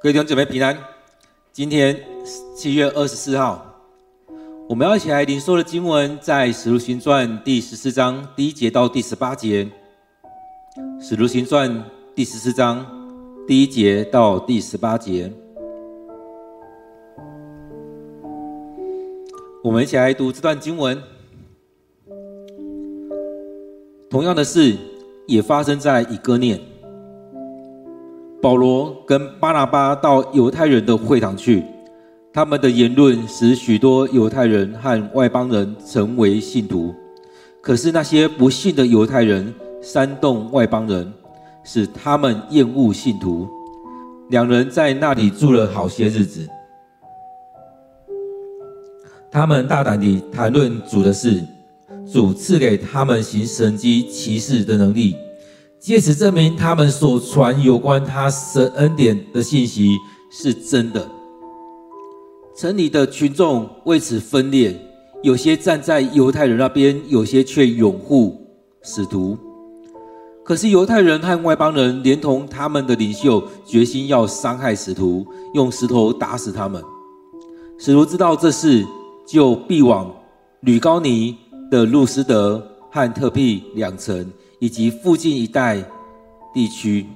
各位弟兄姊妹平安。今天七月二十四号，我们要一起来领受的经文在《使徒行传》第十四章第一节到第十八节。《使徒行传》第十四章第一节到第十八节，我们一起来读这段经文。同样的事也发生在以哥念。保罗跟巴拿巴到犹太人的会堂去，他们的言论使许多犹太人和外邦人成为信徒。可是那些不信的犹太人煽动外邦人，使他们厌恶信徒。两人在那里住了好些日子。他们大胆地谈论主的事，主赐给他们行神迹奇事的能力。借此证明他们所传有关他神恩典的信息是真的。城里的群众为此分裂，有些站在犹太人那边，有些却拥护使徒。可是犹太人和外邦人连同他们的领袖，决心要伤害使徒，用石头打死他们。使徒知道这事，就避往吕高尼的路斯德和特庇两城。以及附近一带地区，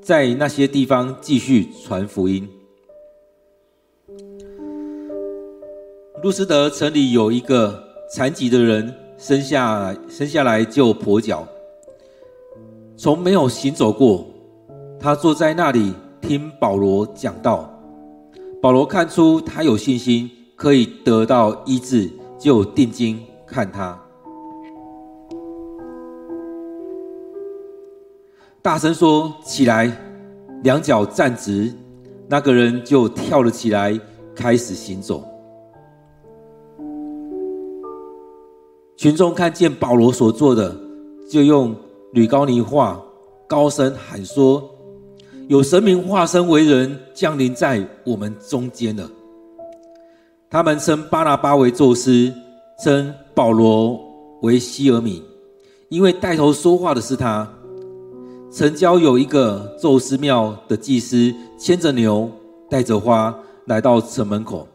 在那些地方继续传福音。路斯德城里有一个残疾的人，生下生下来就跛脚，从没有行走过。他坐在那里听保罗讲道。保罗看出他有信心可以得到医治，就定睛看他。大声说：“起来，两脚站直。”那个人就跳了起来，开始行走。群众看见保罗所做的，就用吕高尼话高声喊说：“有神明化身为人，降临在我们中间了。”他们称巴拿巴为宙斯，称保罗为希耳米，因为带头说话的是他。城郊有一个宙斯庙的祭司，牵着牛，带着花来到城门口，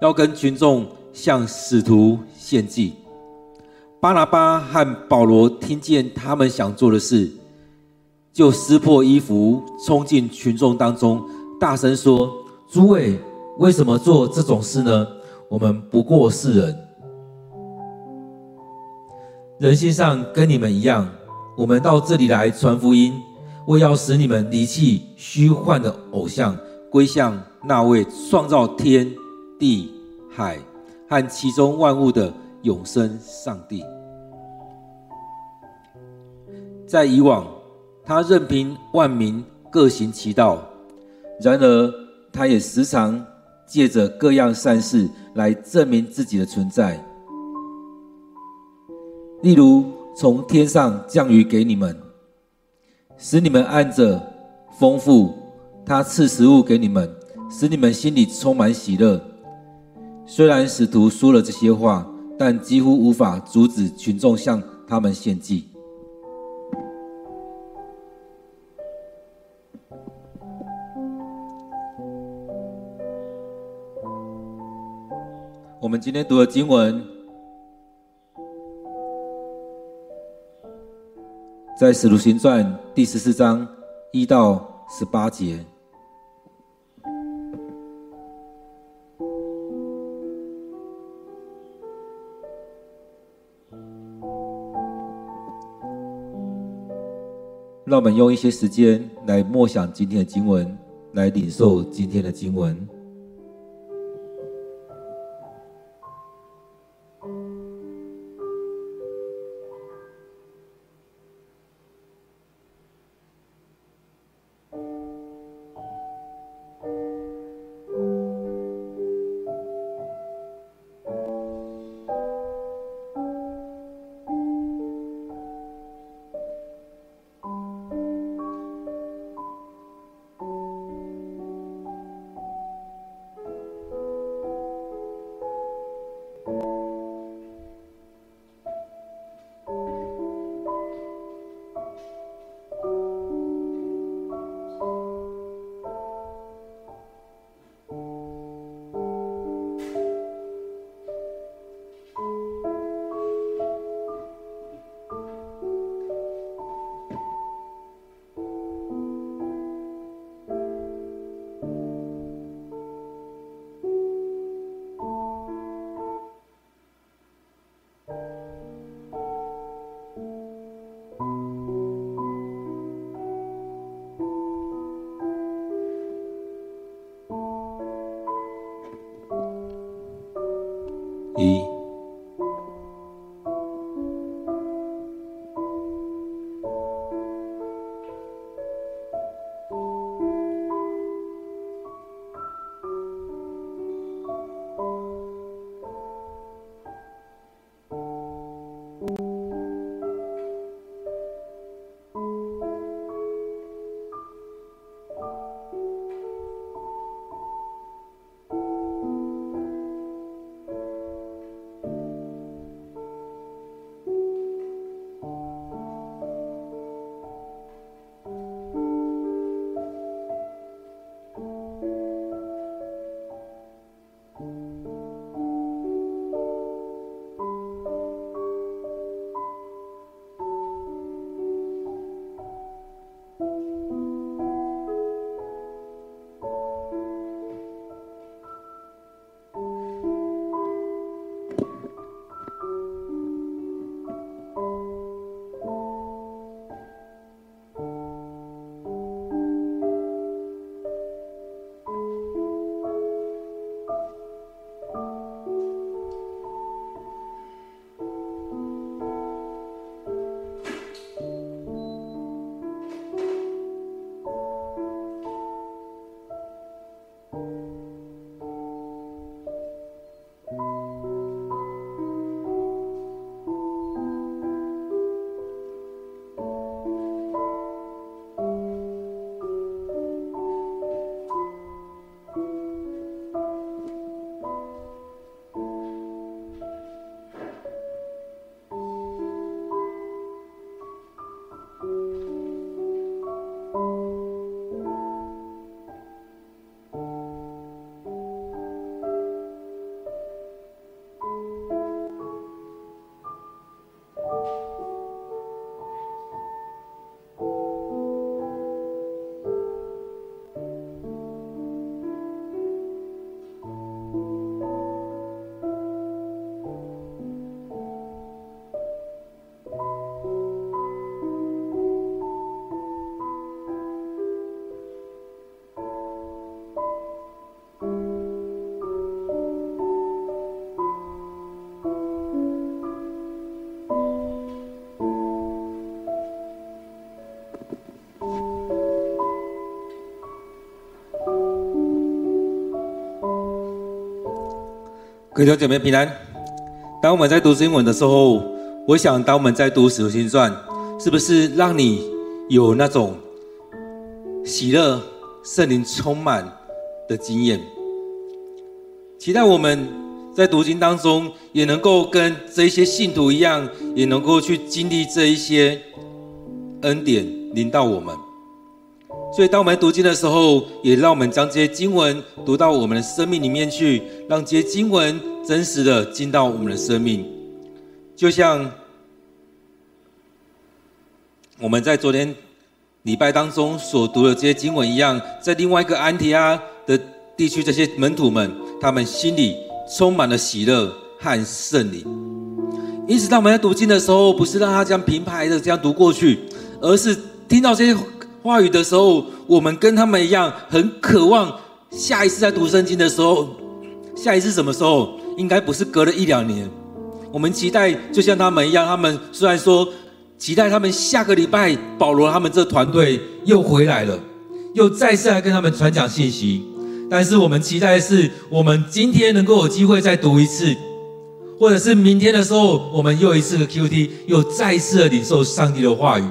要跟群众向使徒献祭。巴拿巴和保罗听见他们想做的事，就撕破衣服，冲进群众当中，大声说：“诸位，为什么做这种事呢？我们不过是人，人性上跟你们一样。”我们到这里来传福音，为要使你们离弃虚幻的偶像，归向那位创造天地海和其中万物的永生上帝。在以往，他任凭万民各行其道；然而，他也时常借着各样善事来证明自己的存在，例如。从天上降雨给你们，使你们按着丰富；他赐食物给你们，使你们心里充满喜乐。虽然使徒说了这些话，但几乎无法阻止群众向他们献祭。我们今天读的经文。在《使徒行传》第十四章一到十八节，让我们用一些时间来默想今天的经文，来领受今天的经文。一。各位弟兄姐妹平安。当我们在读经文的时候，我想，当我们在读《使徒行传》，是不是让你有那种喜乐、圣灵充满的经验？期待我们在读经当中，也能够跟这一些信徒一样，也能够去经历这一些恩典临到我们。所以，当我们读经的时候，也让我们将这些经文读到我们的生命里面去，让这些经文真实的进到我们的生命。就像我们在昨天礼拜当中所读的这些经文一样，在另外一个安提阿的地区，这些门徒们，他们心里充满了喜乐和圣灵。因此，当我们在读经的时候，不是让他这样平排的这样读过去，而是听到这些。话语的时候，我们跟他们一样，很渴望下一次在读圣经的时候，下一次什么时候？应该不是隔了一两年。我们期待，就像他们一样，他们虽然说期待他们下个礼拜，保罗他们这团队又回来了，又再次来跟他们传讲信息。但是我们期待的是，我们今天能够有机会再读一次，或者是明天的时候，我们又一次的 QT，又再次的领受上帝的话语。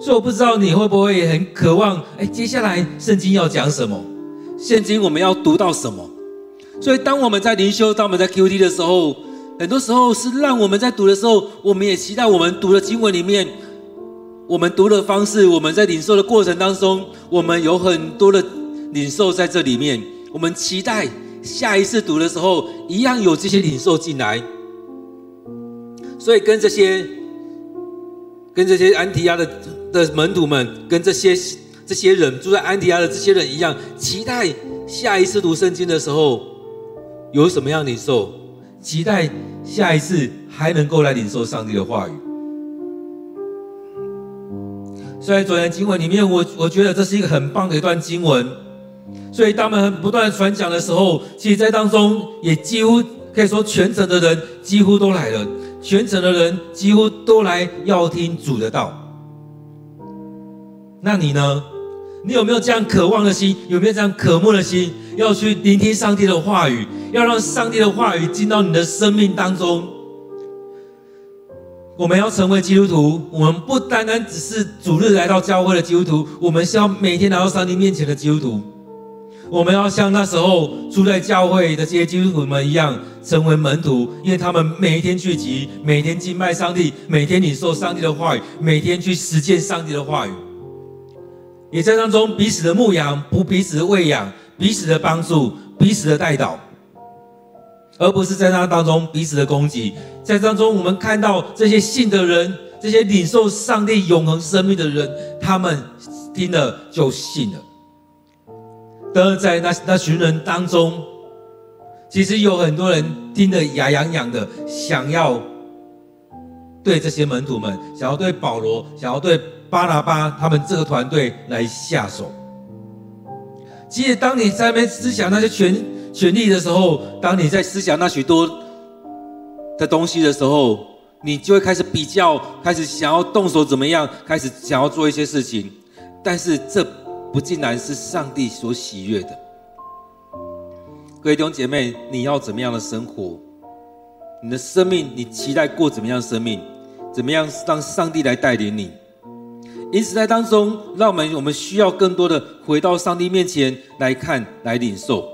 所以我不知道你会不会很渴望，哎，接下来圣经要讲什么？圣经我们要读到什么？所以当我们在灵修，当我们在 QT 的时候，很多时候是让我们在读的时候，我们也期待我们读的经文里面，我们读的方式，我们在领受的过程当中，我们有很多的领受在这里面。我们期待下一次读的时候，一样有这些领受进来。所以跟这些，跟这些安提亚的。的门徒们跟这些这些人住在安提亚的这些人一样，期待下一次读圣经的时候有什么样的领受，期待下一次还能够来领受上帝的话语。虽然昨天经文里面，我我觉得这是一个很棒的一段经文，所以他们不断传讲的时候，其实在当中也几乎可以说全城的人几乎都来了，全城的人几乎都来要听主的道。那你呢？你有没有这样渴望的心？有没有这样渴慕的心？要去聆听上帝的话语，要让上帝的话语进到你的生命当中。我们要成为基督徒，我们不单单只是主日来到教会的基督徒，我们是要每天来到上帝面前的基督徒。我们要像那时候住在教会的这些基督徒们一样，成为门徒，因为他们每一天聚集，每天敬拜上帝，每天领受上帝的话语，每天去实践上帝的话语。也在当中彼此的牧养，不彼此的喂养，彼此的帮助，彼此的带导，而不是在那当中彼此的攻击。在当中，我们看到这些信的人，这些领受上帝永恒生命的人，他们听了就信了。但是在那那群人当中，其实有很多人听得牙痒痒的，想要对这些门徒们，想要对保罗，想要对。巴拿巴他们这个团队来下手。其实，当你在那边思想那些权权力的时候，当你在思想那许多的东西的时候，你就会开始比较，开始想要动手怎么样，开始想要做一些事情。但是，这不尽然是上帝所喜悦的。各位弟兄姐妹，你要怎么样的生活？你的生命，你期待过怎么样的生命？怎么样让上帝来带领你？因此，在当中，让我们我们需要更多的回到上帝面前来看、来领受。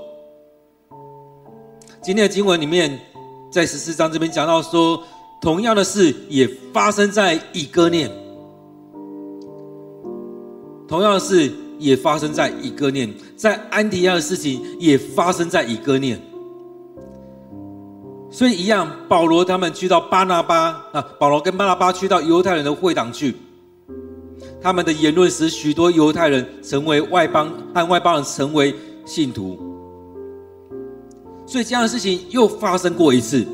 今天的经文里面，在十四章这边讲到说，同样的事也发生在以哥念，同样的事也发生在以哥念，在安提亚的事情也发生在以哥念。所以，一样，保罗他们去到巴拿巴啊，保罗跟巴拿巴去到犹太人的会堂去。他们的言论使许多犹太人成为外邦，和外邦人成为信徒，所以这样的事情又发生过一次。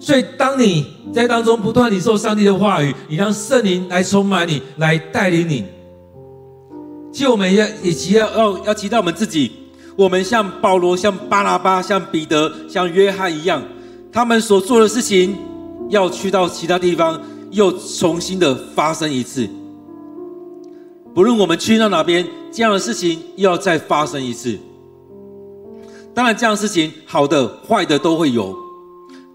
所以当你在当中不断领受上帝的话语，你让圣灵来充满你，来带领你。其实我们要也提到要要提到我们自己，我们像保罗、像巴拉巴、像彼得、像约翰一样，他们所做的事情，要去到其他地方又重新的发生一次。不论我们去到哪边，这样的事情又要再发生一次。当然，这样的事情好的、坏的都会有。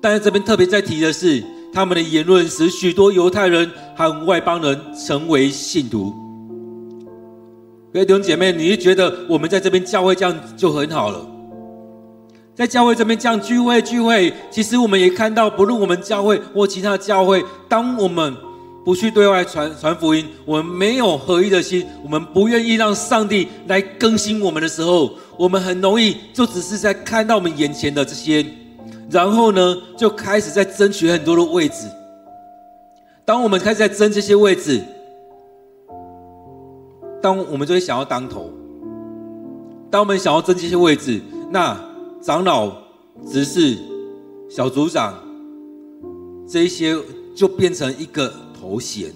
但是这边特别在提的是，他们的言论使许多犹太人和外邦人成为信徒。各位弟兄姐妹，你是觉得我们在这边教会这样就很好了？在教会这边这样聚会聚会，其实我们也看到，不论我们教会或其他教会，当我们不去对外传传福音，我们没有合一的心，我们不愿意让上帝来更新我们的时候，我们很容易就只是在看到我们眼前的这些，然后呢，就开始在争取很多的位置。当我们开始在争这些位置，当我们就会想要当头。当我们想要争这些位置，那长老、执事、小组长这一些就变成一个。头衔，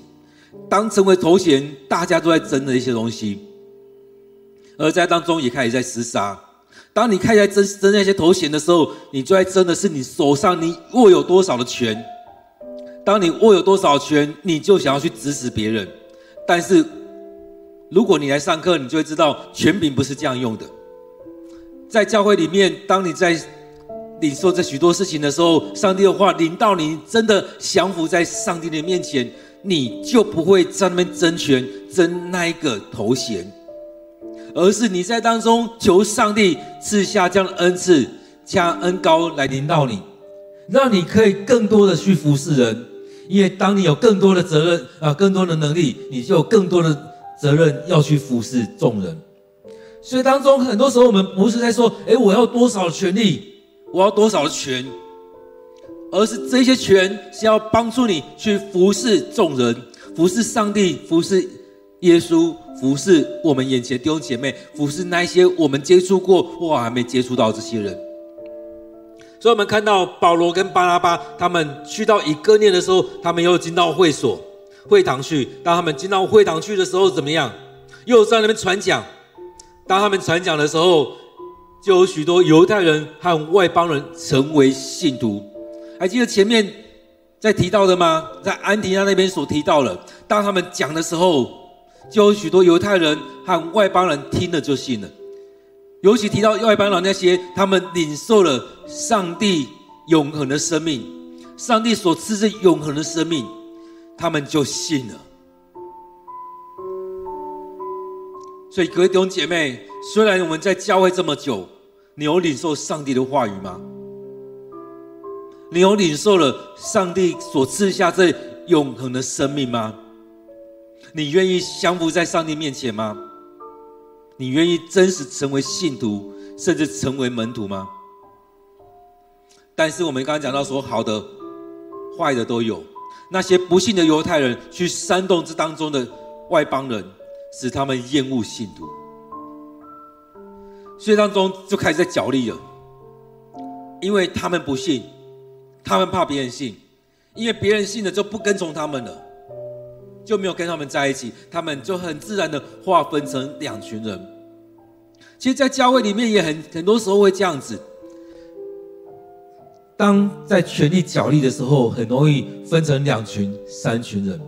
当成为头衔，大家都在争的一些东西，而在当中也开始在厮杀。当你开始在争争那些头衔的时候，你就在争的是你手上你握有多少的权。当你握有多少权，你就想要去指使别人。但是，如果你来上课，你就会知道权柄不是这样用的。在教会里面，当你在领受这许多事情的时候，上帝的话临到你，真的降服在上帝的面前，你就不会在那边争权争那一个头衔，而是你在当中求上帝赐下这样的恩赐，加恩膏来临到你，让你可以更多的去服侍人。因为当你有更多的责任啊，更多的能力，你就有更多的责任要去服侍众人。所以当中很多时候我们不是在说，诶，我要多少权利？我要多少的权，而是这些权是要帮助你去服侍众人，服侍上帝，服侍耶稣，服侍我们眼前弟兄姐妹，服侍那些我们接触过或还没接触到这些人。所以，我们看到保罗跟巴拉巴他们去到以哥念的时候，他们又进到会所、会堂去。当他们进到会堂去的时候，怎么样？又在那边传讲。当他们传讲的时候，就有许多犹太人和外邦人成为信徒。还记得前面在提到的吗？在安提阿那边所提到的，当他们讲的时候，就有许多犹太人和外邦人听了就信了。尤其提到外邦人那些，他们领受了上帝永恒的生命，上帝所赐是永恒的生命，他们就信了。所以各位弟兄姐妹，虽然我们在教会这么久，你有领受上帝的话语吗？你有领受了上帝所赐下这永恒的生命吗？你愿意降服在上帝面前吗？你愿意真实成为信徒，甚至成为门徒吗？但是我们刚刚讲到说，好的、坏的都有。那些不信的犹太人去煽动这当中的外邦人，使他们厌恶信徒，所以当中就开始在角力了。因为他们不信，他们怕别人信，因为别人信了就不跟从他们了。就没有跟他们在一起，他们就很自然的划分成两群人。其实，在教会里面也很很多时候会这样子。当在权力角力的时候，很容易分成两群、三群人。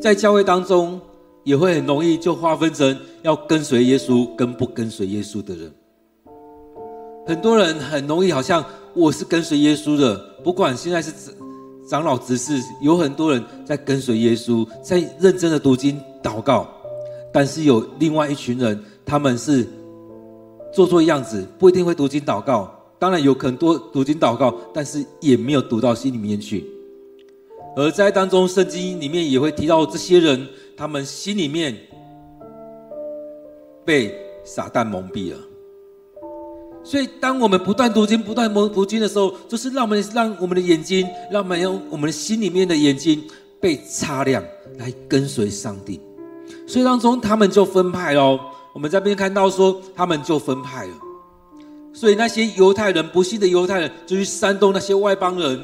在教会当中，也会很容易就划分成要跟随耶稣跟不跟随耶稣的人。很多人很容易好像我是跟随耶稣的，不管现在是。长老执事有很多人在跟随耶稣，在认真的读经祷告，但是有另外一群人，他们是做做样子，不一定会读经祷告。当然有很多读经祷告，但是也没有读到心里面去。而在当中，圣经里面也会提到这些人，他们心里面被撒旦蒙蔽了。所以，当我们不断读经、不断蒙读经的时候，就是让我们让我们的眼睛，让我们用我们的心里面的眼睛被擦亮，来跟随上帝。所以当中，他们就分派喽。我们这边看到说，他们就分派了。所以那些犹太人，不信的犹太人，就去煽动那些外邦人。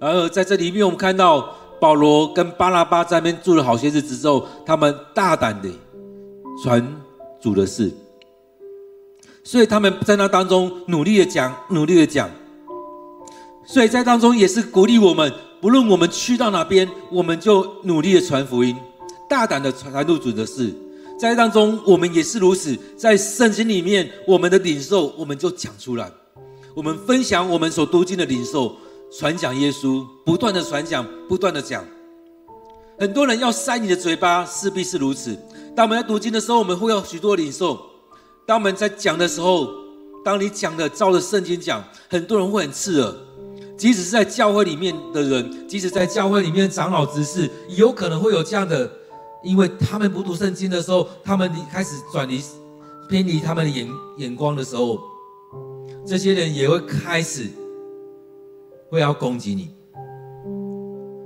而在这里面，我们看到保罗跟巴拉巴在那边住了好些日子之后，他们大胆的传主的事。所以他们在那当中努力的讲，努力的讲。所以在当中也是鼓励我们，不论我们去到哪边，我们就努力的传福音，大胆的传入主的事。在当中我们也是如此，在圣经里面我们的领受，我们就讲出来，我们分享我们所读经的领受，传讲耶稣，不断的传讲，不断的讲。很多人要塞你的嘴巴，势必是如此。当我们在读经的时候，我们会有许多领受。当我们在讲的时候，当你讲的照着圣经讲，很多人会很刺耳。即使是在教会里面的人，即使在教会里面长老执事，有可能会有这样的，因为他们不读圣经的时候，他们开始转离、偏离他们的眼眼光的时候，这些人也会开始会要攻击你。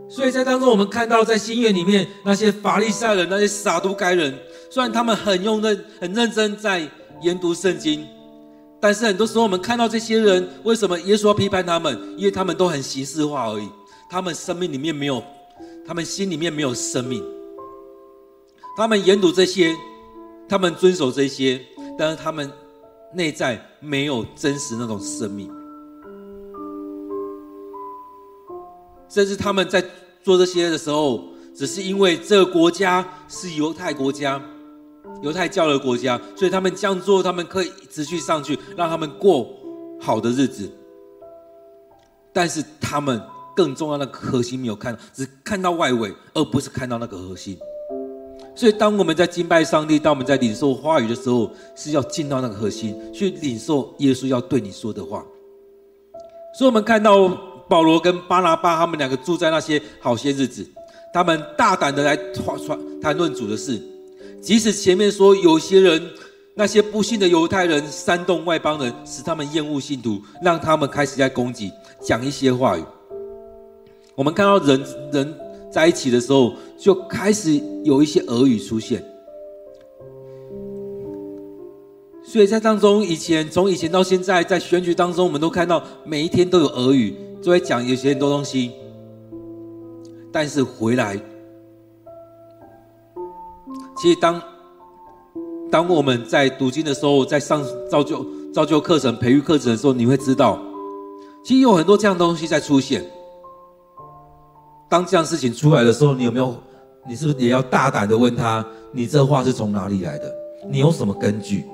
所以在当中，我们看到在新约里面那些法利赛人、那些撒都该人，虽然他们很用认、很认真在。研读圣经，但是很多时候我们看到这些人，为什么耶稣要批判他们？因为他们都很形式化而已，他们生命里面没有，他们心里面没有生命。他们研读这些，他们遵守这些，但是他们内在没有真实那种生命。甚至他们在做这些的时候，只是因为这个国家是犹太国家。犹太教的国家，所以他们这样做，他们可以持续上去，让他们过好的日子。但是他们更重要的核心没有看到，只看到外围，而不是看到那个核心。所以，当我们在敬拜上帝，当我们在领受话语的时候，是要进到那个核心，去领受耶稣要对你说的话。所以，我们看到保罗跟巴拿巴他们两个住在那些好些日子，他们大胆的来传传谈论主的事。即使前面说有些人，那些不信的犹太人煽动外邦人，使他们厌恶信徒，让他们开始在攻击，讲一些话语。我们看到人人在一起的时候，就开始有一些耳语出现。所以在当中，以前从以前到现在，在选举当中，我们都看到每一天都有耳语，就会讲有些很多东西。但是回来。其实当当我们在读经的时候，在上造就造就课程、培育课程的时候，你会知道，其实有很多这样东西在出现。当这样事情出来的时候，你有没有？你是不是也要大胆的问他：你这话是从哪里来的？你有什么根据？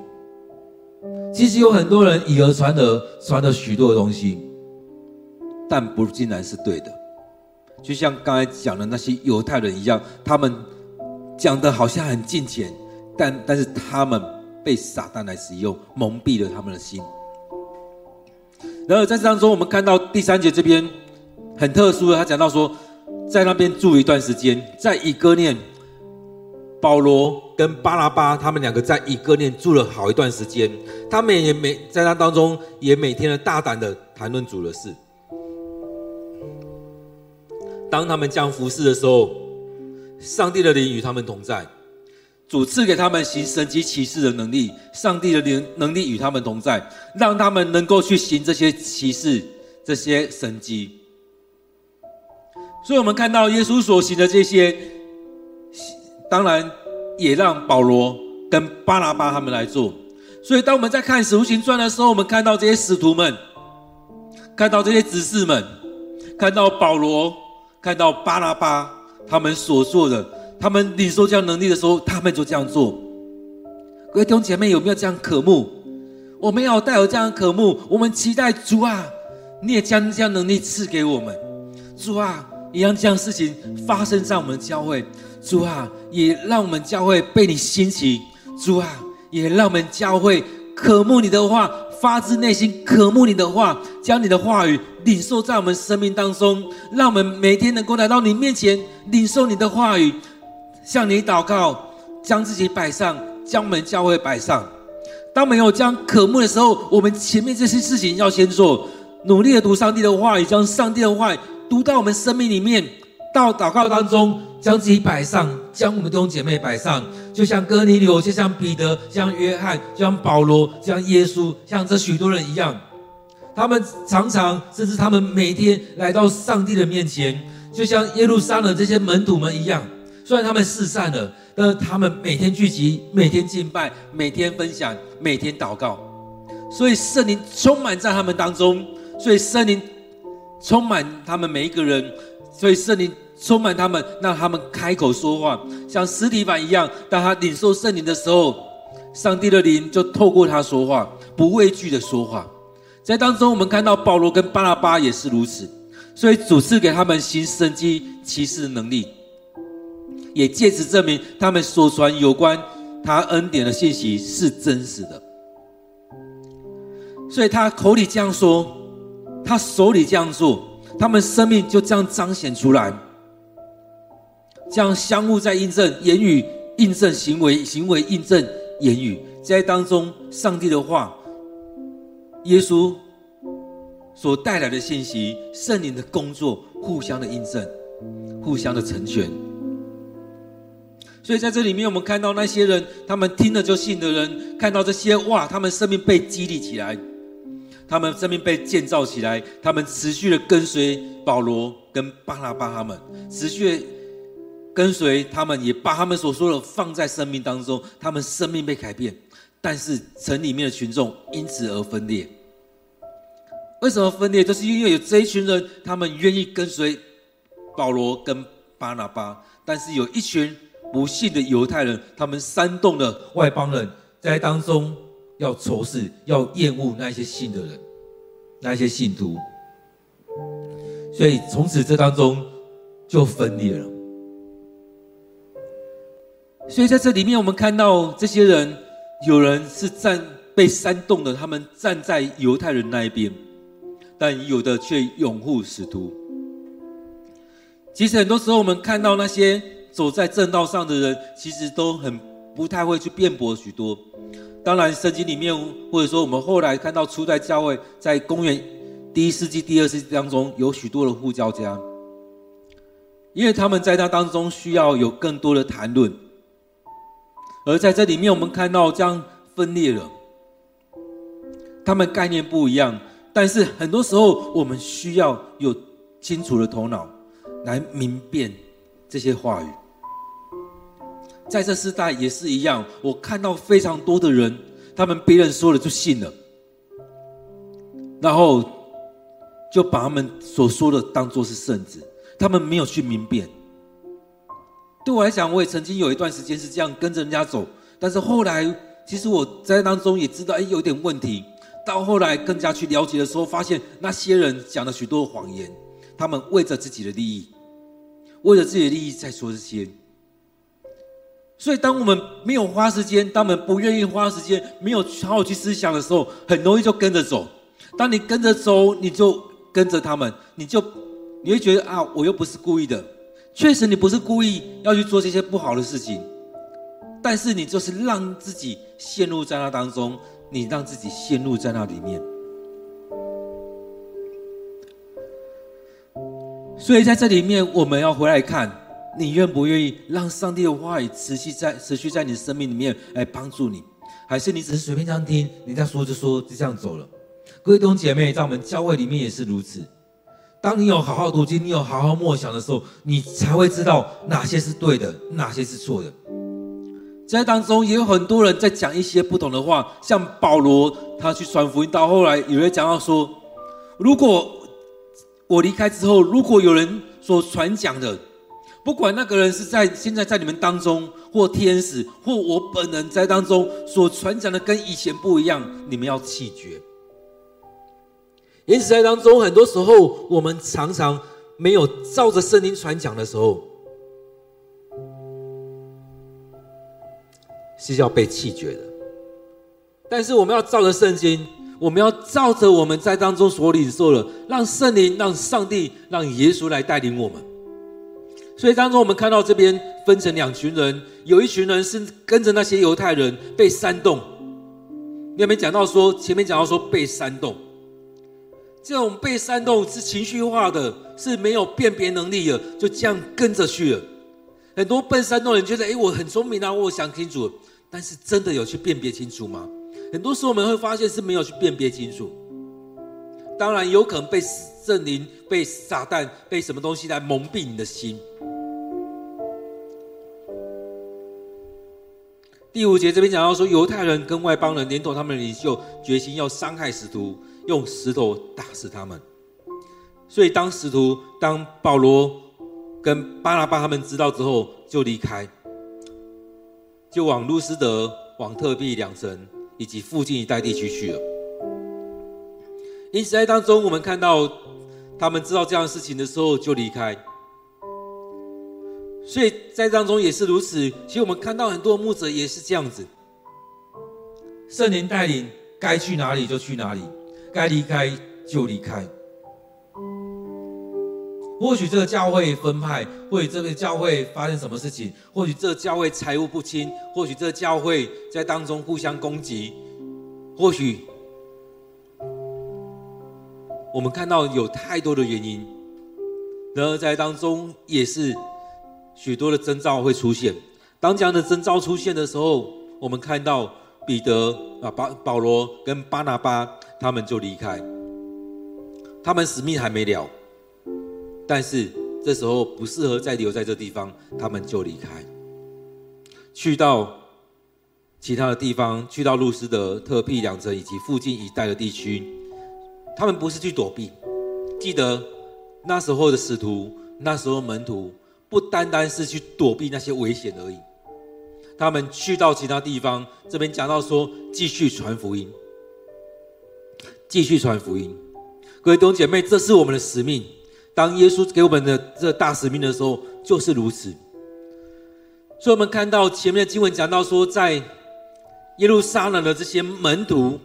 其实有很多人以讹传讹，传了许多的东西，但不尽然是对的。就像刚才讲的那些犹太人一样，他们讲的好像很敬虔，但但是他们被撒旦来使用，蒙蔽了他们的心。然后在这当中，我们看到第三节这边很特殊的，他讲到说。在那边住一段时间，在以哥念，保罗跟巴拉巴他们两个在以哥念住了好一段时间，他们也每在那当中也每天的大胆的谈论主的事。当他们将服侍的时候，上帝的灵与他们同在，主赐给他们行神迹奇事的能力，上帝的灵能力与他们同在，让他们能够去行这些奇事、这些神迹。所以，我们看到耶稣所行的这些，当然也让保罗跟巴拉巴他们来做。所以，当我们在看《使徒行传》的时候，我们看到这些使徒们，看到这些执事们，看到保罗，看到巴拉巴他们所做的，他们领受这样能力的时候，他们就这样做。各位弟兄姐妹，有没有这样渴慕？我们要带有这样渴慕，我们期待主啊，你也将这样能力赐给我们，主啊。也让这样事情发生在我们教会，主啊，也让我们教会被你兴起，主啊，也让我们教会渴慕你的话，发自内心渴慕你的话，将你的话语领受在我们生命当中，让我们每天能够来到你面前领受你的话语，向你祷告，将自己摆上，将我们教会摆上。当没有这样渴慕的时候，我们前面这些事情要先做，努力的读上帝的话语，将上帝的话语。读到我们生命里面，到祷告当中，将自己摆上，将我们弟兄姐妹摆上，就像哥尼流，就像彼得，像约翰，像保罗，像耶稣，像这许多人一样，他们常常，甚至他们每天来到上帝的面前，就像耶路撒冷这些门徒们一样。虽然他们四散了，但是他们每天聚集，每天敬拜，每天分享，每天祷告，所以圣灵充满在他们当中，所以圣灵。充满他们每一个人，所以圣灵充满他们，让他们开口说话，像实体版一样。当他领受圣灵的时候，上帝的灵就透过他说话，不畏惧的说话。在当中，我们看到保罗跟巴拉巴也是如此，所以主赐给他们行神迹奇事的能力，也借此证明他们所传有关他恩典的信息是真实的。所以他口里这样说。他手里这样做，他们生命就这样彰显出来，这样相互在印证，言语印证行为，行为印证言语，在当中，上帝的话，耶稣所带来的信息，圣灵的工作，互相的印证，互相的成全。所以在这里面，我们看到那些人，他们听了就信的人，看到这些哇，他们生命被激励起来。他们生命被建造起来，他们持续的跟随保罗跟巴拉巴，他们持续跟随他们，也把他们所说的放在生命当中，他们生命被改变。但是城里面的群众因此而分裂。为什么分裂？就是因为有这一群人，他们愿意跟随保罗跟巴拿巴，但是有一群不信的犹太人，他们煽动了外邦人在当中。要仇视，要厌恶那些信的人，那些信徒，所以从此这当中就分裂了。所以在这里面，我们看到这些人，有人是站被煽动的，他们站在犹太人那一边，但有的却拥护使徒。其实很多时候，我们看到那些走在正道上的人，其实都很不太会去辩驳许多。当然，圣经里面，或者说我们后来看到初代教会，在公元第一世纪、第二世纪当中，有许多的护教家，因为他们在那当中需要有更多的谈论。而在这里面，我们看到这样分裂了，他们概念不一样，但是很多时候我们需要有清楚的头脑来明辨这些话语。在这世代也是一样，我看到非常多的人，他们别人说了就信了，然后就把他们所说的当做是圣旨，他们没有去明辨。对我来讲，我也曾经有一段时间是这样跟着人家走，但是后来，其实我在当中也知道，哎，有点问题。到后来更加去了解的时候，发现那些人讲了许多谎言，他们为着自己的利益，为了自己的利益在说这些。所以，当我们没有花时间，当我们不愿意花时间，没有好好去思想的时候，很容易就跟着走。当你跟着走，你就跟着他们，你就你会觉得啊，我又不是故意的。确实，你不是故意要去做这些不好的事情，但是你就是让自己陷入在那当中，你让自己陷入在那里面。所以在这里面，我们要回来看，你愿不愿意让上帝的话语持续在持续在你的生命里面来帮助你，还是你只是随便这样听，人家说就说就这样走了？各位弟兄姐妹，在我们教会里面也是如此。当你有好好读经，你有好好默想的时候，你才会知道哪些是对的，哪些是错的。在当中也有很多人在讲一些不同的话，像保罗他去传福音，到后来有人讲到说，如果我离开之后，如果有人所传讲的，不管那个人是在现在在你们当中，或天使，或我本人在当中所传讲的跟以前不一样，你们要弃绝。因此，在当中，很多时候我们常常没有照着圣经传讲的时候，是要被弃绝的。但是，我们要照着圣经，我们要照着我们在当中所领受的，让圣灵、让上帝、让耶稣来带领我们。所以，当中我们看到这边分成两群人，有一群人是跟着那些犹太人被煽动。你有没有讲到说，前面讲到说被煽动。这种被煽动是情绪化的，是没有辨别能力的，就这样跟着去了。很多被煽动人觉得，诶，我很聪明啊，我想清楚，但是真的有去辨别清楚吗？很多时候我们会发现是没有去辨别清楚。当然有可能被圣灵、被撒旦、被什么东西来蒙蔽你的心。第五节这边讲到说，犹太人跟外邦人连同他们的领袖，决心要伤害使徒。用石头打死他们，所以当使徒、当保罗跟巴拉巴他们知道之后，就离开，就往路斯德、往特庇两城以及附近一带地区去了。因此，在当中我们看到他们知道这样的事情的时候，就离开。所以在当中也是如此。其实我们看到很多牧者也是这样子，圣灵带领，该去哪里就去哪里。该离开就离开。或许这个教会分派，或许这个教会发生什么事情，或许这个教会财务不清，或许这个教会在当中互相攻击，或许我们看到有太多的原因。然而在当中也是许多的征兆会出现。当这样的征兆出现的时候，我们看到彼得啊、保保罗跟巴拿巴。他们就离开，他们使命还没了，但是这时候不适合再留在这地方，他们就离开，去到其他的地方，去到路斯德、特庇两城以及附近一带的地区。他们不是去躲避，记得那时候的使徒，那时候门徒不单单是去躲避那些危险而已，他们去到其他地方，这边讲到说继续传福音。继续传福音，各位弟兄姐妹，这是我们的使命。当耶稣给我们的这大使命的时候，就是如此。所以，我们看到前面的经文讲到说，在耶路撒冷的这些门徒，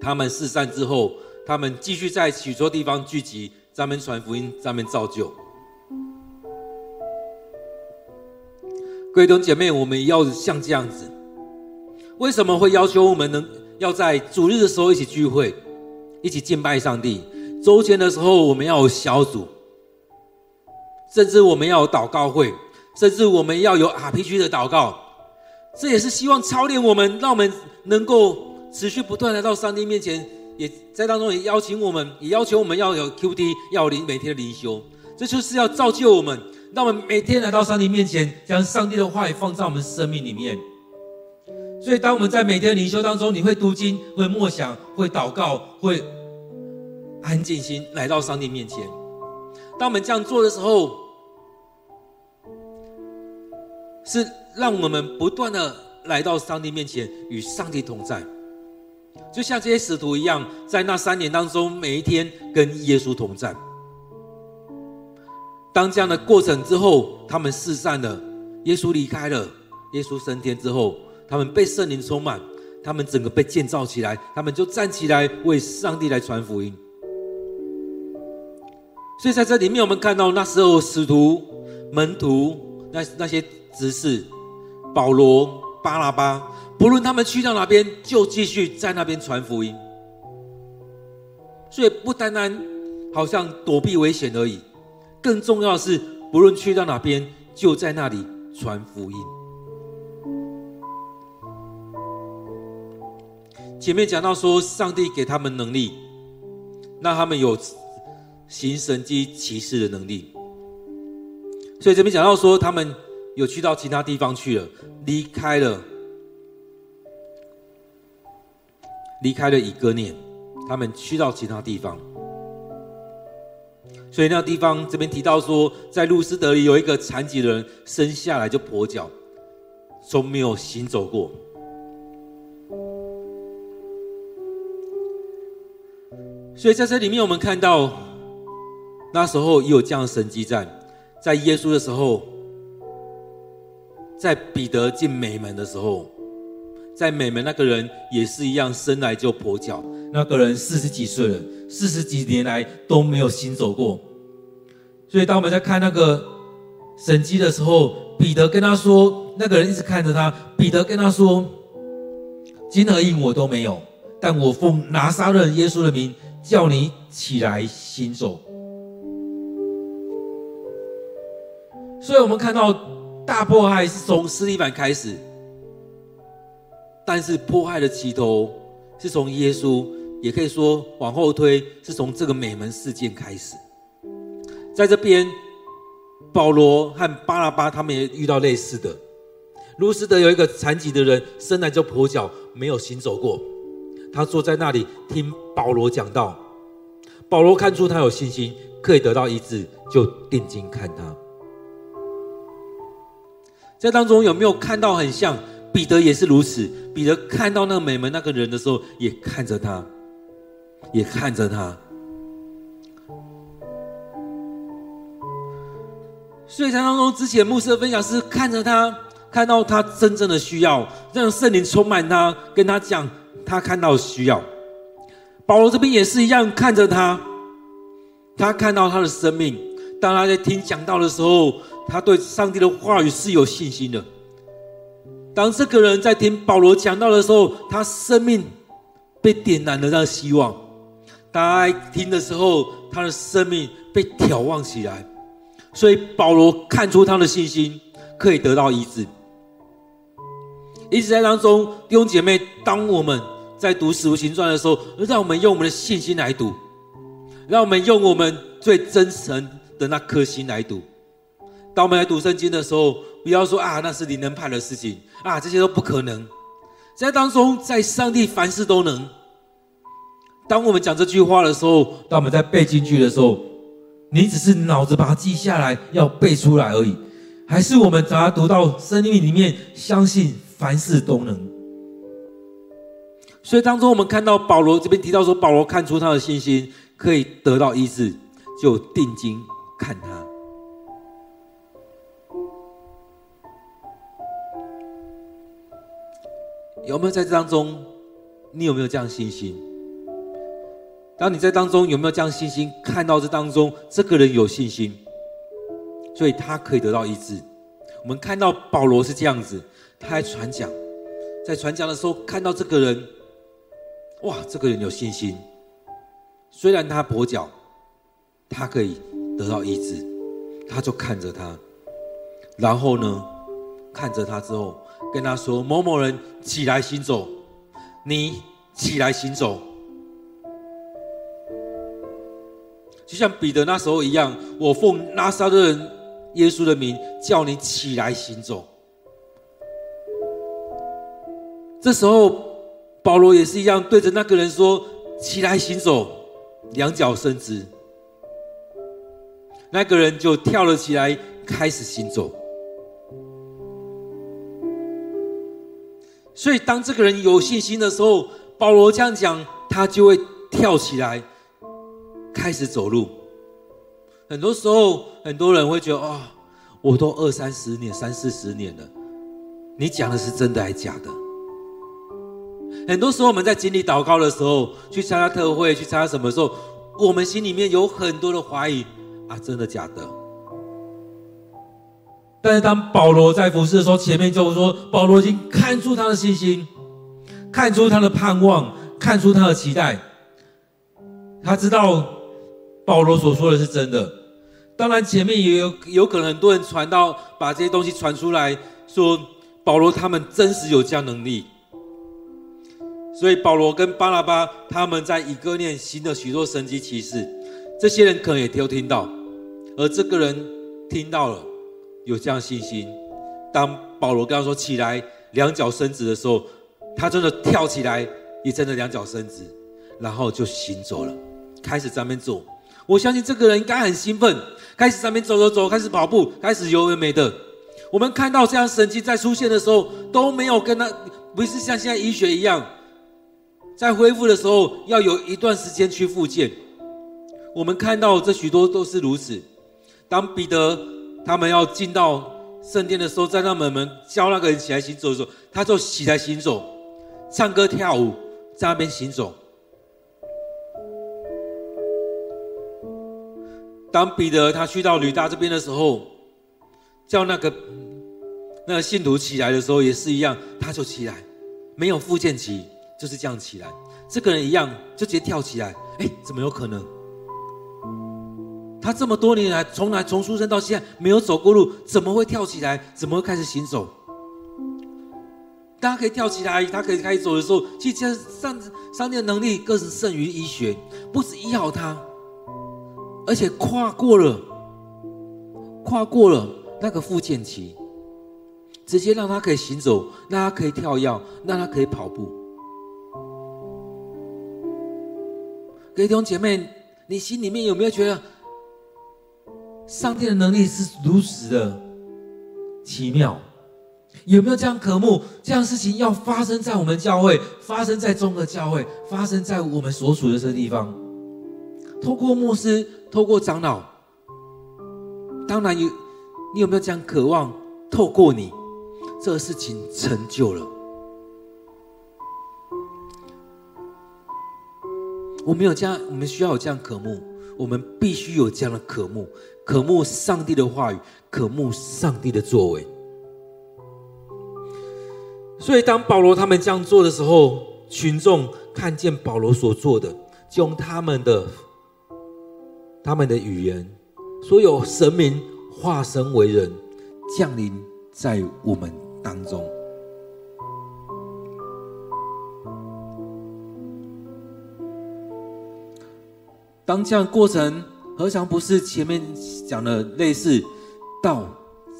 他们四散之后，他们继续在许多地方聚集，在那边传福音，在那边造就。各位弟兄姐妹，我们要像这样子，为什么会要求我们能？要在主日的时候一起聚会，一起敬拜上帝。周间的时候，我们要有小组，甚至我们要有祷告会，甚至我们要有 RPG 的祷告。这也是希望操练我们，让我们能够持续不断来到上帝面前。也在当中也邀请我们，也要求我们要有 QT，要灵每天的灵修。这就是要造就我们，让我们每天来到上帝面前，将上帝的话语放在我们生命里面。所以，当我们在每天灵修当中，你会读经、会默想、会祷告、会安静心来到上帝面前。当我们这样做的时候，是让我们不断的来到上帝面前，与上帝同在。就像这些使徒一样，在那三年当中，每一天跟耶稣同在。当这样的过程之后，他们四散了，耶稣离开了，耶稣升天之后，他们被圣灵充满，他们整个被建造起来，他们就站起来为上帝来传福音。所以在这里面，我们看到那时候使徒、门徒、那那些执事、保罗、巴拿巴，不论他们去到哪边，就继续在那边传福音。所以不单单好像躲避危险而已。更重要的是，不论去到哪边，就在那里传福音。前面讲到说，上帝给他们能力，让他们有行神迹奇事的能力。所以这边讲到说，他们有去到其他地方去了，离开了，离开了以哥念，他们去到其他地方。所以那个地方这边提到说，在路斯德里有一个残疾人，生下来就跛脚，从没有行走过。所以在这里面，我们看到那时候也有这样的神迹在，在耶稣的时候，在彼得进美门的时候，在美门那个人也是一样，生来就跛脚。那个人四十几岁了，四十几年来都没有行走过。所以当我们在看那个神迹的时候，彼得跟他说，那个人一直看着他。彼得跟他说：“金和银我都没有，但我奉拿撒勒耶稣的名，叫你起来行走。”所以，我们看到大迫害是从司提反开始，但是迫害的起头是从耶稣。也可以说往后推，是从这个美门事件开始。在这边，保罗和巴拉巴他们也遇到类似的。卢斯德有一个残疾的人，生来就跛脚，没有行走过。他坐在那里听保罗讲道。保罗看出他有信心，可以得到医治，就定睛看他。在当中有没有看到很像彼得也是如此？彼得看到那个美门那个人的时候，也看着他。也看着他，所以在当中之前牧师的分享是看着他，看到他真正的需要，让圣灵充满他，跟他讲他看到需要。保罗这边也是一样看着他，他看到他的生命。当他在听讲道的时候，他对上帝的话语是有信心的。当这个人在听保罗讲道的时候，他生命被点燃了那希望。大家听的时候，他的生命被眺望起来，所以保罗看出他的信心可以得到医治。一直在当中，弟兄姐妹，当我们在读《使徒行传》的时候，让我们用我们的信心来读，让我们用我们最真诚的那颗心来读。当我们来读圣经的时候，不要说啊，那是灵能派的事情啊，这些都不可能。在当中，在上帝凡事都能。当我们讲这句话的时候，当我们在背金句的时候，你只是脑子把它记下来，要背出来而已，还是我们把它读到生命里面，相信凡事都能。所以当中我们看到保罗这边提到说，保罗看出他的信心可以得到医治，就定睛看他。有没有在这当中？你有没有这样信心？当你在当中有没有这样信心？看到这当中这个人有信心，所以他可以得到医治。我们看到保罗是这样子，他还传讲，在传讲的时候看到这个人，哇，这个人有信心。虽然他跛脚，他可以得到医治，他就看着他，然后呢，看着他之后跟他说：“某某人起来行走，你起来行走。”就像彼得那时候一样，我奉拿撒勒人耶稣的名，叫你起来行走。这时候，保罗也是一样，对着那个人说：“起来行走，两脚伸直。”那个人就跳了起来，开始行走。所以，当这个人有信心的时候，保罗这样讲，他就会跳起来，开始走路。很多时候，很多人会觉得：“啊、我都二三十年、三四十年了，你讲的是真的还是假的？”很多时候，我们在经历祷告的时候，去参加特会，去参加什么时候，我们心里面有很多的怀疑啊，真的假的？但是当保罗在服侍的时候，前面就说，保罗已经看出他的信心，看出他的盼望，看出他的期待。他知道保罗所说的是真的。当然，前面也有有可能很多人传到，把这些东西传出来说，保罗他们真实有这样能力。所以保罗跟巴拉巴他们在以哥念行了许多神迹奇事，这些人可能也都听到，而这个人听到了，有这样信心。当保罗跟他说起来，两脚伸直的时候，他真的跳起来，也真的两脚伸直，然后就行走了，开始在那边走。我相信这个人应该很兴奋，开始在那边走走走，开始跑步，开始有的没的。我们看到这样神迹在出现的时候，都没有跟他，不是像现在医学一样。在恢复的时候，要有一段时间去复健。我们看到这许多都是如此。当彼得他们要进到圣殿的时候，在那门门叫那个人起来行走的时候，他就起来行走，唱歌跳舞，在那边行走。当彼得他去到吕大这边的时候，叫那个那个信徒起来的时候，也是一样，他就起来，没有复健期。就是这样起来，这个人一样就直接跳起来。哎，怎么有可能？他这么多年来，从来从出生到现在没有走过路，怎么会跳起来？怎么会开始行走？当他可以跳起来，他可以开始走的时候，其实上上帝的能力更是胜于医学，不止医好他，而且跨过了，跨过了那个复健期，直接让他可以行走，让他可以跳跃，让他可以跑步。弟兄姐妹，你心里面有没有觉得，上帝的能力是如此的奇妙？有没有这样渴慕？这样事情要发生在我们教会，发生在中和教会，发生在我们所处的这个地方。透过牧师，透过长老，当然有，你有没有这样渴望？透过你，这个事情成就了。我们有这样，我们需要有这样渴慕，我们必须有这样的渴慕，渴慕上帝的话语，渴慕上帝的作为。所以，当保罗他们这样做的时候，群众看见保罗所做的，就用他们的他们的语言，所有神明化身为人，降临在我们当中。当这样过程，何尝不是前面讲的类似，道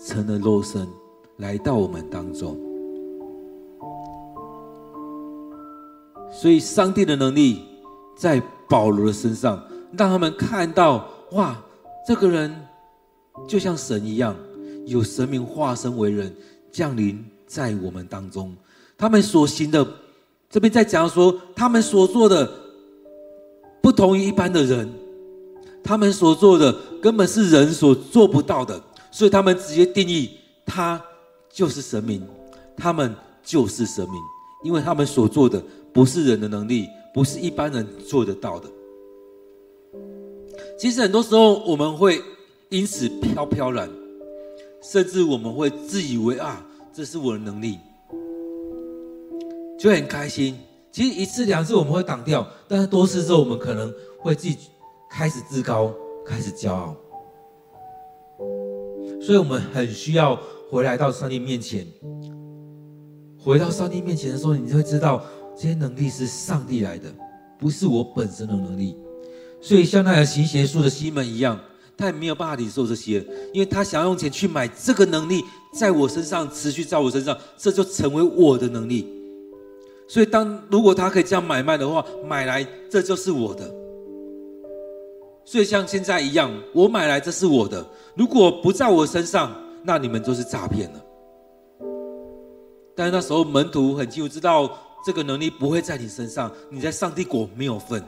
成了肉身，来到我们当中。所以，上帝的能力在保罗的身上，让他们看到，哇，这个人就像神一样，有神明化身为人，降临在我们当中。他们所行的，这边在讲说，他们所做的。不同于一般的人，他们所做的根本是人所做不到的，所以他们直接定义他就是神明，他们就是神明，因为他们所做的不是人的能力，不是一般人做得到的。其实很多时候我们会因此飘飘然，甚至我们会自以为啊，这是我的能力，就很开心。其实一次两次我们会挡掉，但是多次之后我们可能会自己开始自高，开始骄傲。所以我们很需要回来到上帝面前。回到上帝面前的时候，你就会知道这些能力是上帝来的，不是我本身的能力。所以像那个行邪术的西门一样，他也没有办法领受这些，因为他想要用钱去买这个能力，在我身上持续在我身上，这就成为我的能力。所以当如果他可以这样买卖的话，买来这就是我的。所以像现在一样，我买来这是我的，如果不在我身上，那你们就是诈骗了。但是那时候门徒很清楚知道，这个能力不会在你身上，你在上帝国没有份，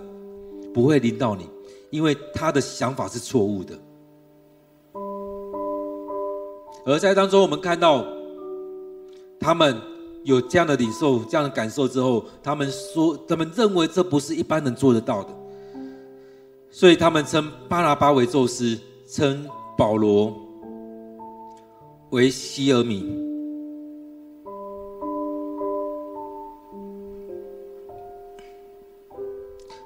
不会临到你，因为他的想法是错误的。而在当中，我们看到他们。有这样的领受、这样的感受之后，他们说，他们认为这不是一般人做得到的，所以他们称巴拿巴为宙斯，称保罗为希耳米。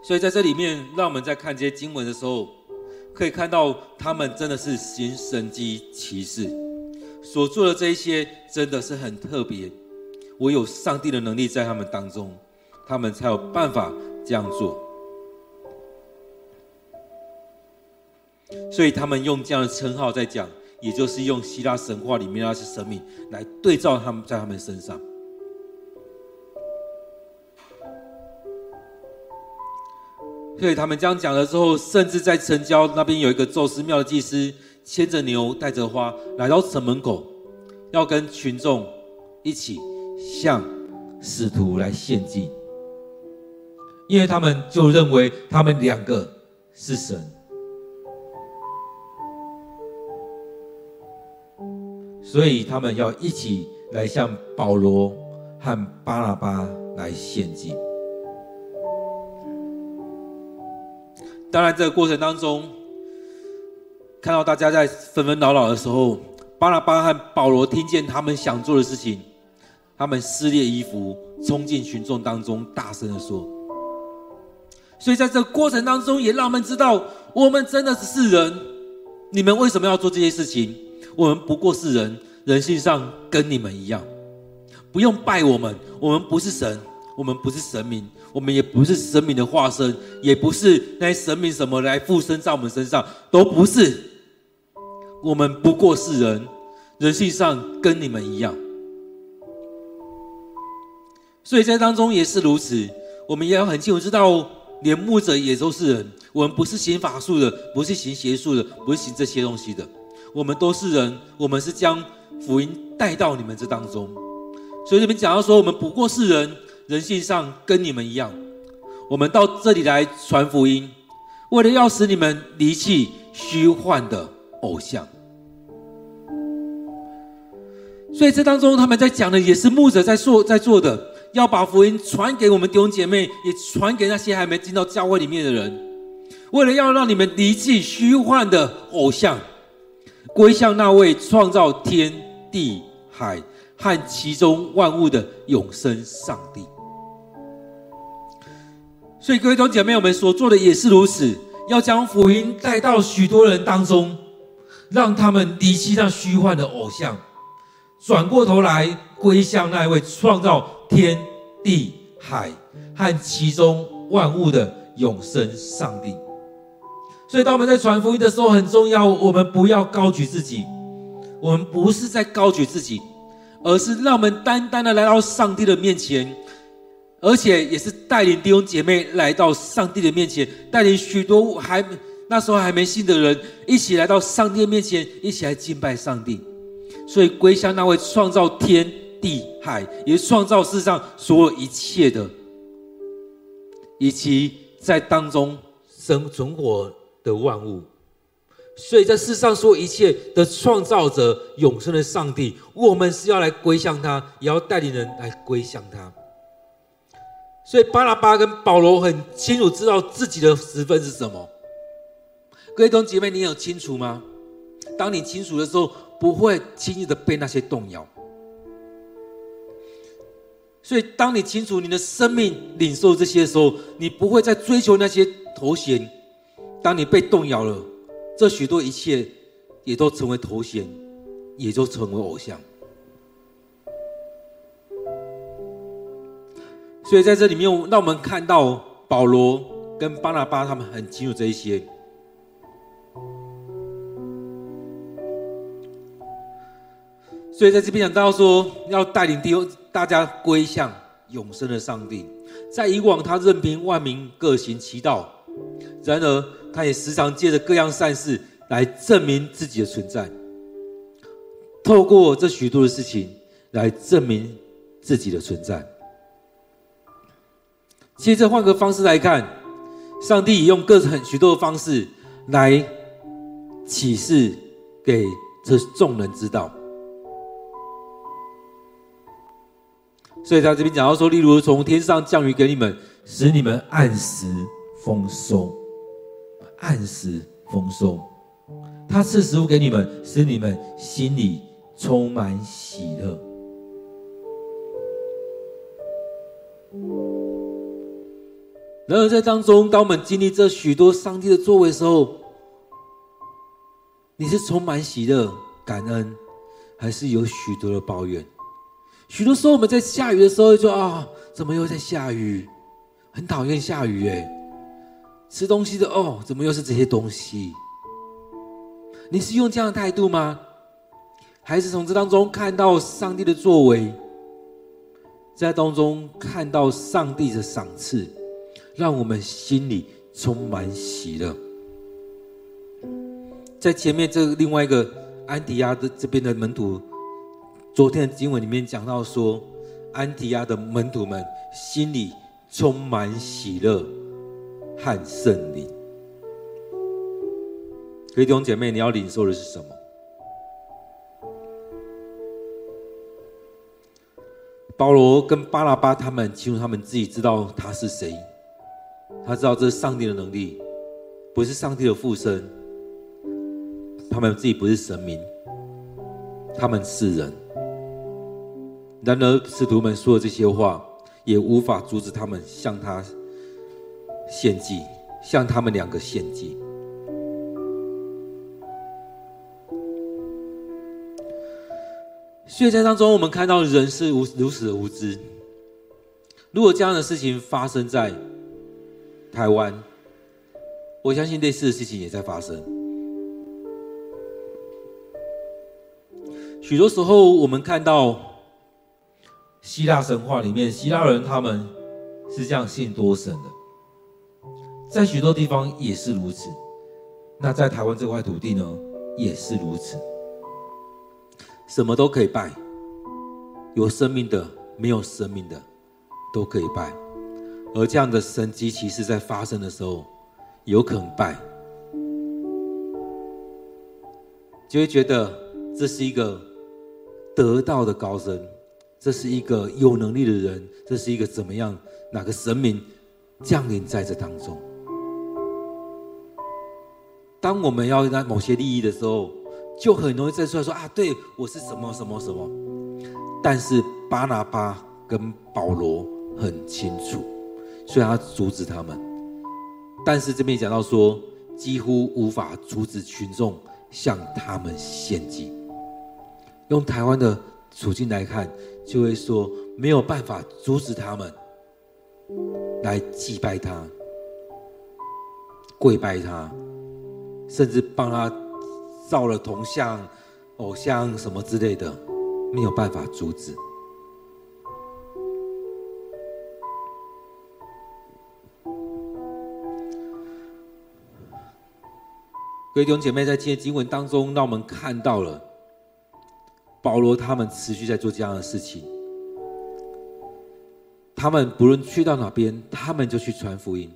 所以在这里面，让我们在看这些经文的时候，可以看到他们真的是行神迹奇事，所做的这一些真的是很特别。唯有上帝的能力在他们当中，他们才有办法这样做。所以他们用这样的称号在讲，也就是用希腊神话里面那些神明来对照他们在他们身上。所以他们这样讲了之后，甚至在城郊那边有一个宙斯庙的祭司，牵着牛，带着花来到城门口，要跟群众一起。向使徒来献祭，因为他们就认为他们两个是神，所以他们要一起来向保罗和巴拿巴来献祭。当然，这个过程当中，看到大家在纷纷扰扰的时候，巴拿巴和保罗听见他们想做的事情。他们撕裂衣服，冲进群众当中，大声的说：“所以在这个过程当中，也让我们知道，我们真的是人。你们为什么要做这些事情？我们不过是人，人性上跟你们一样。不用拜我们，我们不是神，我们不是神明，我们也不是神明的化身，也不是那些神明什么来附身在我们身上，都不是。我们不过是人，人性上跟你们一样。”所以在当中也是如此，我们也要很清楚知道，连牧者也都是人。我们不是行法术的，不是行邪术的，不是行这些东西的。我们都是人，我们是将福音带到你们这当中。所以这边讲到说，我们不过是人，人性上跟你们一样。我们到这里来传福音，为了要使你们离弃虚幻的偶像。所以这当中他们在讲的也是牧者在做在做的。要把福音传给我们弟兄姐妹，也传给那些还没进到教会里面的人，为了要让你们离弃虚幻的偶像，归向那位创造天地海和其中万物的永生上帝。所以，各位弟兄姐妹，我们所做的也是如此，要将福音带到许多人当中，让他们离弃那虚幻的偶像，转过头来归向那位创造。天地海和其中万物的永生上帝，所以当我们在传福音的时候，很重要，我们不要高举自己，我们不是在高举自己，而是让我们单单的来到上帝的面前，而且也是带领弟兄姐妹来到上帝的面前，带领许多还那时候还没信的人一起来到上帝的面前，一起来敬拜上帝，所以归向那位创造天。地海也创造世上所有一切的，以及在当中生存活的万物，所以在世上所有一切的创造者、永生的上帝，我们是要来归向他，也要带领人来归向他。所以巴拿巴跟保罗很清楚知道自己的职分是什么。各位弟兄姐妹，你有清楚吗？当你清楚的时候，不会轻易的被那些动摇。所以，当你清楚你的生命领受这些的时候，你不会再追求那些头衔。当你被动摇了，这许多一切也都成为头衔，也就成为偶像。所以，在这里面，让我们看到保罗跟巴拿巴他们很清楚这一些。所以，在这边讲到说，要带领弟兄。大家归向永生的上帝。在以往，他任凭万民各行其道；然而，他也时常借着各样善事来证明自己的存在。透过这许多的事情来证明自己的存在。接着换个方式来看，上帝也用各很许多的方式来启示给这众人知道。所以在这边讲到说，例如从天上降雨给你们，使你们按时丰收，按时丰收。他赐食物给你们，使你们心里充满喜乐。然而，在当中，当我们经历这许多上帝的作为的时候，你是充满喜乐、感恩，还是有许多的抱怨？许多时候，我们在下雨的时候就说：“啊，怎么又在下雨？很讨厌下雨哎。吃东西的哦，怎么又是这些东西？”你是用这样的态度吗？还是从这当中看到上帝的作为，在当中看到上帝的赏赐？让我们心里充满喜乐。在前面这另外一个安提亚的这边的门徒，昨天的经文里面讲到说，安提亚的门徒们心里充满喜乐和圣灵。各位弟兄姐妹，你要领受的是什么？保罗跟巴拉巴他们，其实他们自己知道他是谁。他知道这是上帝的能力，不是上帝的附身。他们自己不是神明，他们是人。然而，使徒们说的这些话，也无法阻止他们向他献祭，向他们两个献祭。所以在当中，我们看到人是无如此的无知。如果这样的事情发生在台湾，我相信类似的事情也在发生。许多时候，我们看到希腊神话里面，希腊人他们是这样信多神的，在许多地方也是如此。那在台湾这块土地呢，也是如此，什么都可以拜，有生命的、没有生命的，都可以拜。而这样的神迹其实在发生的时候，有可能拜，就会觉得这是一个得道的高僧，这是一个有能力的人，这是一个怎么样？哪个神明降临在这当中？当我们要拿某些利益的时候，就很容易站出来说啊，对我是什么什么什么。但是巴拿巴跟保罗很清楚。虽然他阻止他们，但是这边讲到说，几乎无法阻止群众向他们献祭。用台湾的处境来看，就会说没有办法阻止他们来祭拜他、跪拜他，甚至帮他造了铜像、偶像什么之类的，没有办法阻止。各位弟兄姐妹，在今天经文当中，让我们看到了保罗他们持续在做这样的事情。他们不论去到哪边，他们就去传福音。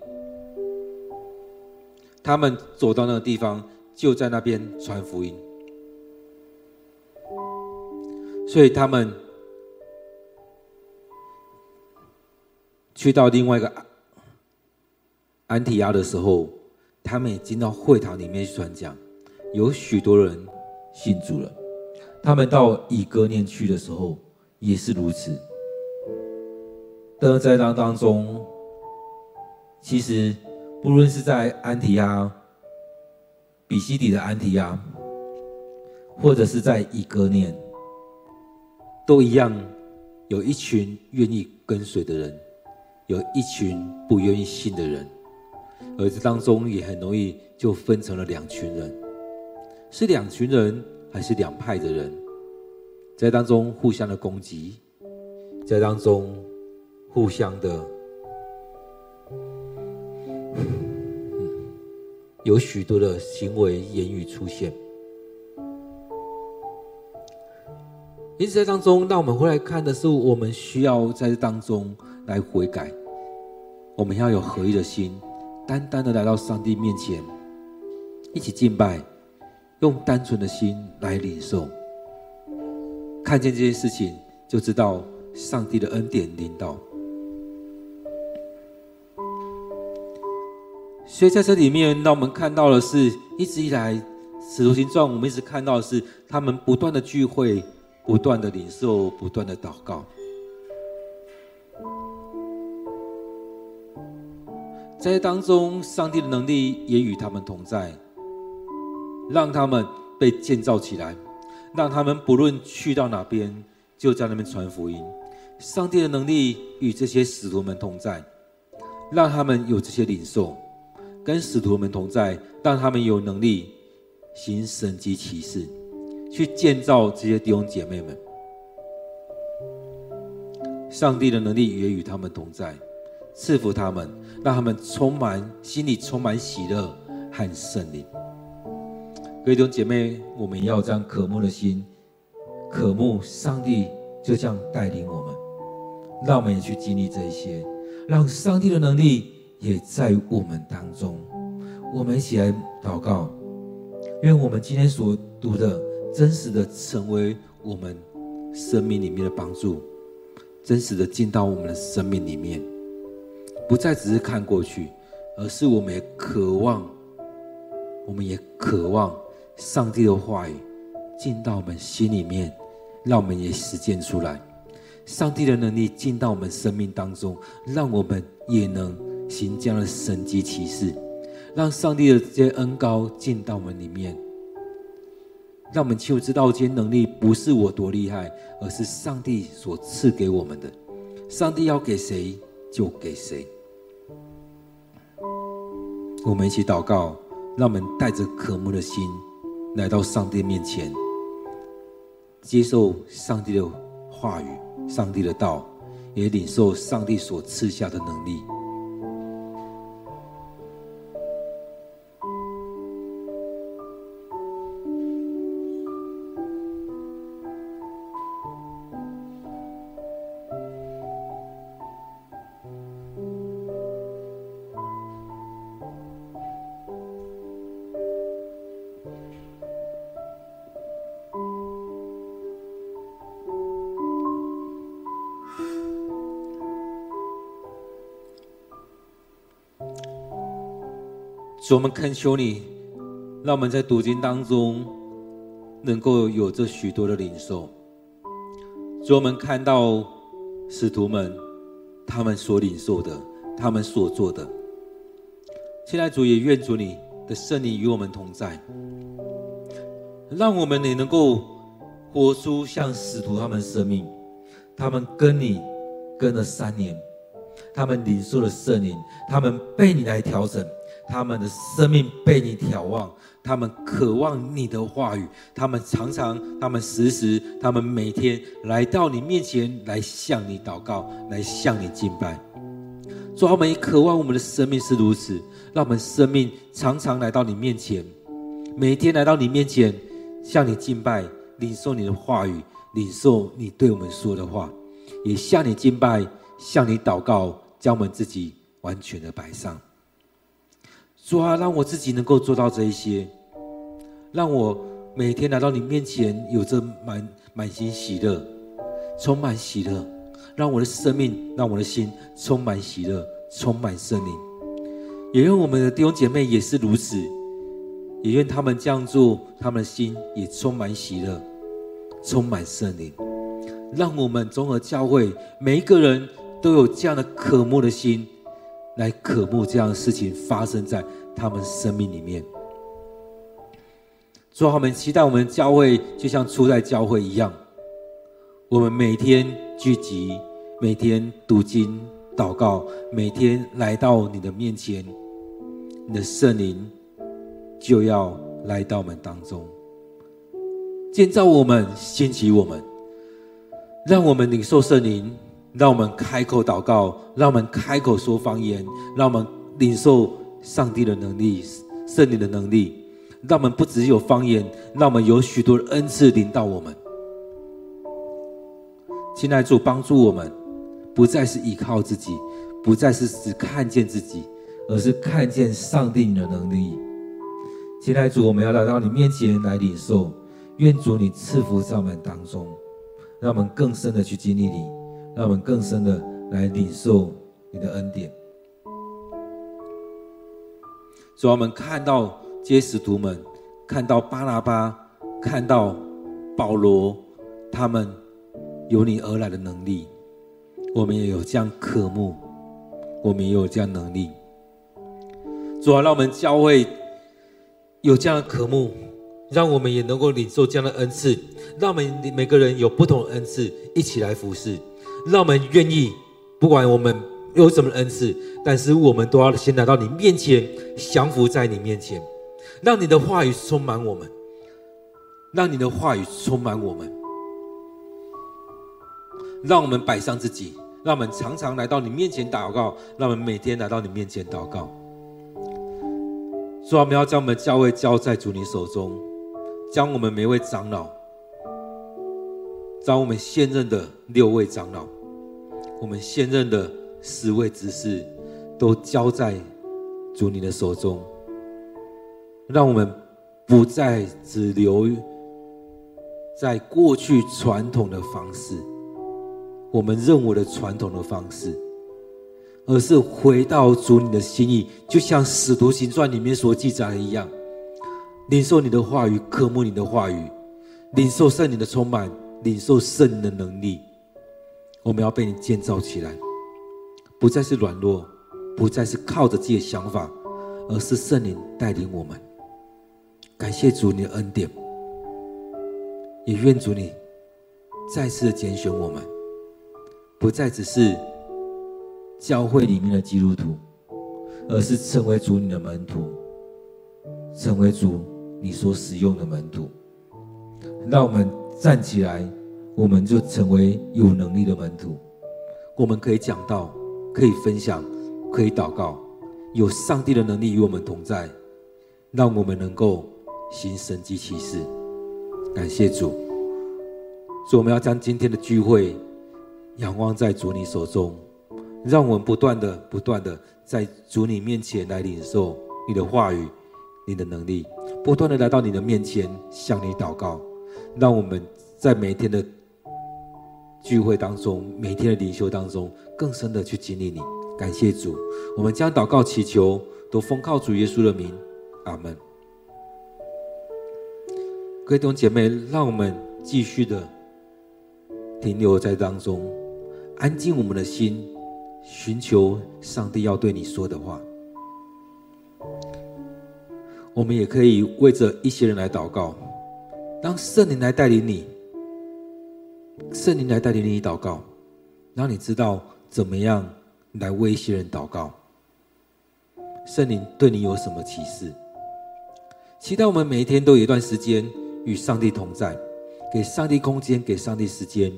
他们走到那个地方，就在那边传福音。所以他们去到另外一个安提亚的时候。他们也进到会堂里面去传讲，有许多人信主了。他们到以哥念去的时候也是如此。但在当当中，其实不论是在安提阿、比西底的安提阿，或者是在以哥念，都一样，有一群愿意跟随的人，有一群不愿意信的人。而这当中也很容易就分成了两群人，是两群人还是两派的人？在当中互相的攻击，在当中互相的，有许多的行为言语出现。因此，在当中，那我们回来看的是，我们需要在这当中来悔改。我们要有合一的心，单单的来到上帝面前，一起敬拜，用单纯的心来领受。看见这件事情，就知道上帝的恩典临到。所以在这里面，让我们看到的是，一直以来使徒行传，我们一直看到的是他们不断的聚会。不断的领受，不断的祷告，在当中，上帝的能力也与他们同在，让他们被建造起来，让他们不论去到哪边，就在那边传福音。上帝的能力与这些使徒们同在，让他们有这些领受，跟使徒们同在，让他们有能力行神迹奇事。去建造这些弟兄姐妹们，上帝的能力也与他们同在，赐福他们，让他们充满心里充满喜乐和圣灵。各位弟兄姐妹，我们要这样渴慕的心，渴慕上帝就这样带领我们，让我们也去经历这一些，让上帝的能力也在我们当中。我们一起来祷告，愿我们今天所读的。真实的成为我们生命里面的帮助，真实的进到我们的生命里面，不再只是看过去，而是我们也渴望，我们也渴望上帝的话语进到我们心里面，让我们也实践出来。上帝的能力进到我们生命当中，让我们也能行这样的神迹奇事，让上帝的这些恩膏进到我们里面。让我们清楚知道，这些能力不是我多厉害，而是上帝所赐给我们的。上帝要给谁就给谁。我们一起祷告，让我们带着渴慕的心来到上帝面前，接受上帝的话语、上帝的道，也领受上帝所赐下的能力。主，我们恳求你，让我们在读经当中能够有这许多的领受。主，我们看到使徒们他们所领受的，他们所做的。现在主也愿主你的圣灵与我们同在，让我们也能够活出像使徒他们生命。他们跟你跟了三年，他们领受了圣灵，他们被你来调整。他们的生命被你眺望，他们渴望你的话语，他们常常，他们时时，他们每天来到你面前来向你祷告，来向你敬拜。主，我们也渴望我们的生命是如此，让我们生命常常来到你面前，每天来到你面前向你敬拜，领受你的话语，领受你对我们说的话，也向你敬拜，向你祷告，将我们自己完全的摆上。主啊，让我自己能够做到这一些，让我每天来到你面前，有着满满心喜乐，充满喜乐，让我的生命，让我的心充满喜乐，充满圣灵。也愿我们的弟兄姐妹也是如此，也愿他们这样做，他们的心也充满喜乐，充满圣灵。让我们综合教会每一个人都有这样的渴慕的心，来渴慕这样的事情发生在。他们生命里面，主，我们期待我们教会就像初代教会一样，我们每天聚集，每天读经、祷告，每天来到你的面前，你的圣灵就要来到我们当中，建造我们，兴起我们，让我们领受圣灵，让我们开口祷告，让我们开口说方言，让我们领受上帝的能力、圣灵的能力，让我们不只有方言，让我们有许多的恩赐临到我们。亲爱的主，帮助我们，不再是依靠自己，不再是只看见自己，而是看见上帝的能力。亲爱的主，我们要来到你面前来领受，愿主你赐福在我们当中，让我们更深的去经历你，让我们更深的来领受你的恩典。主，我们看到这些使徒们，看到巴拿巴，看到保罗，他们由你而来的能力，我们也有这样渴慕，我们也有这样能力。主啊，让我们教会。有这样的渴慕，让我们也能够领受这样的恩赐，让我们每个人有不同的恩赐，一起来服侍。让我们愿意，不管我们有什么恩赐，但是我们都要先来到你面前，降服在你面前，让你的话语充满我们，让你的话语充满我们，让我们摆上自己，让我们常常来到你面前祷告，让我们每天来到你面前祷告。主啊，我们要将我们的教会交在主你手中，将我们每位长老，将我们现任的六位长老，我们现任的十位执事，都交在主你的手中，让我们不再只留在过去传统的方式，我们认为的传统的方式。而是回到主你的心意，就像《使徒行传》里面所记载的一样，领受你的话语，渴慕你的话语，领受圣灵的充满，领受圣的能力。我们要被你建造起来，不再是软弱，不再是靠着自己的想法，而是圣灵带领我们。感谢主你的恩典，也愿主你再次的拣选我们，不再只是。教会里面的基督徒，而是成为主你的门徒，成为主你所使用的门徒。让我们站起来，我们就成为有能力的门徒。我们可以讲道，可以分享，可以祷告，有上帝的能力与我们同在，让我们能够行神迹奇事。感谢主，所以我们要将今天的聚会仰望在主你手中。让我们不断的、不断的在主你面前来领受你的话语、你的能力，不断的来到你的面前向你祷告。让我们在每天的聚会当中、每天的灵修当中，更深的去经历你。感谢主，我们将祷告祈求都奉靠主耶稣的名，阿门。各位弟兄姐妹，让我们继续的停留在当中，安静我们的心。寻求上帝要对你说的话，我们也可以为着一些人来祷告，让圣灵来带领你，圣灵来带领你祷告，让你知道怎么样来为一些人祷告。圣灵对你有什么启示？期待我们每一天都有一段时间与上帝同在，给上帝空间，给上帝时间，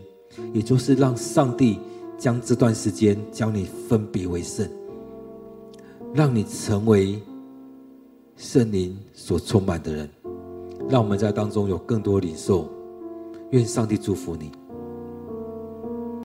也就是让上帝。将这段时间将你分别为圣，让你成为圣灵所充满的人，让我们在当中有更多领受。愿上帝祝福你。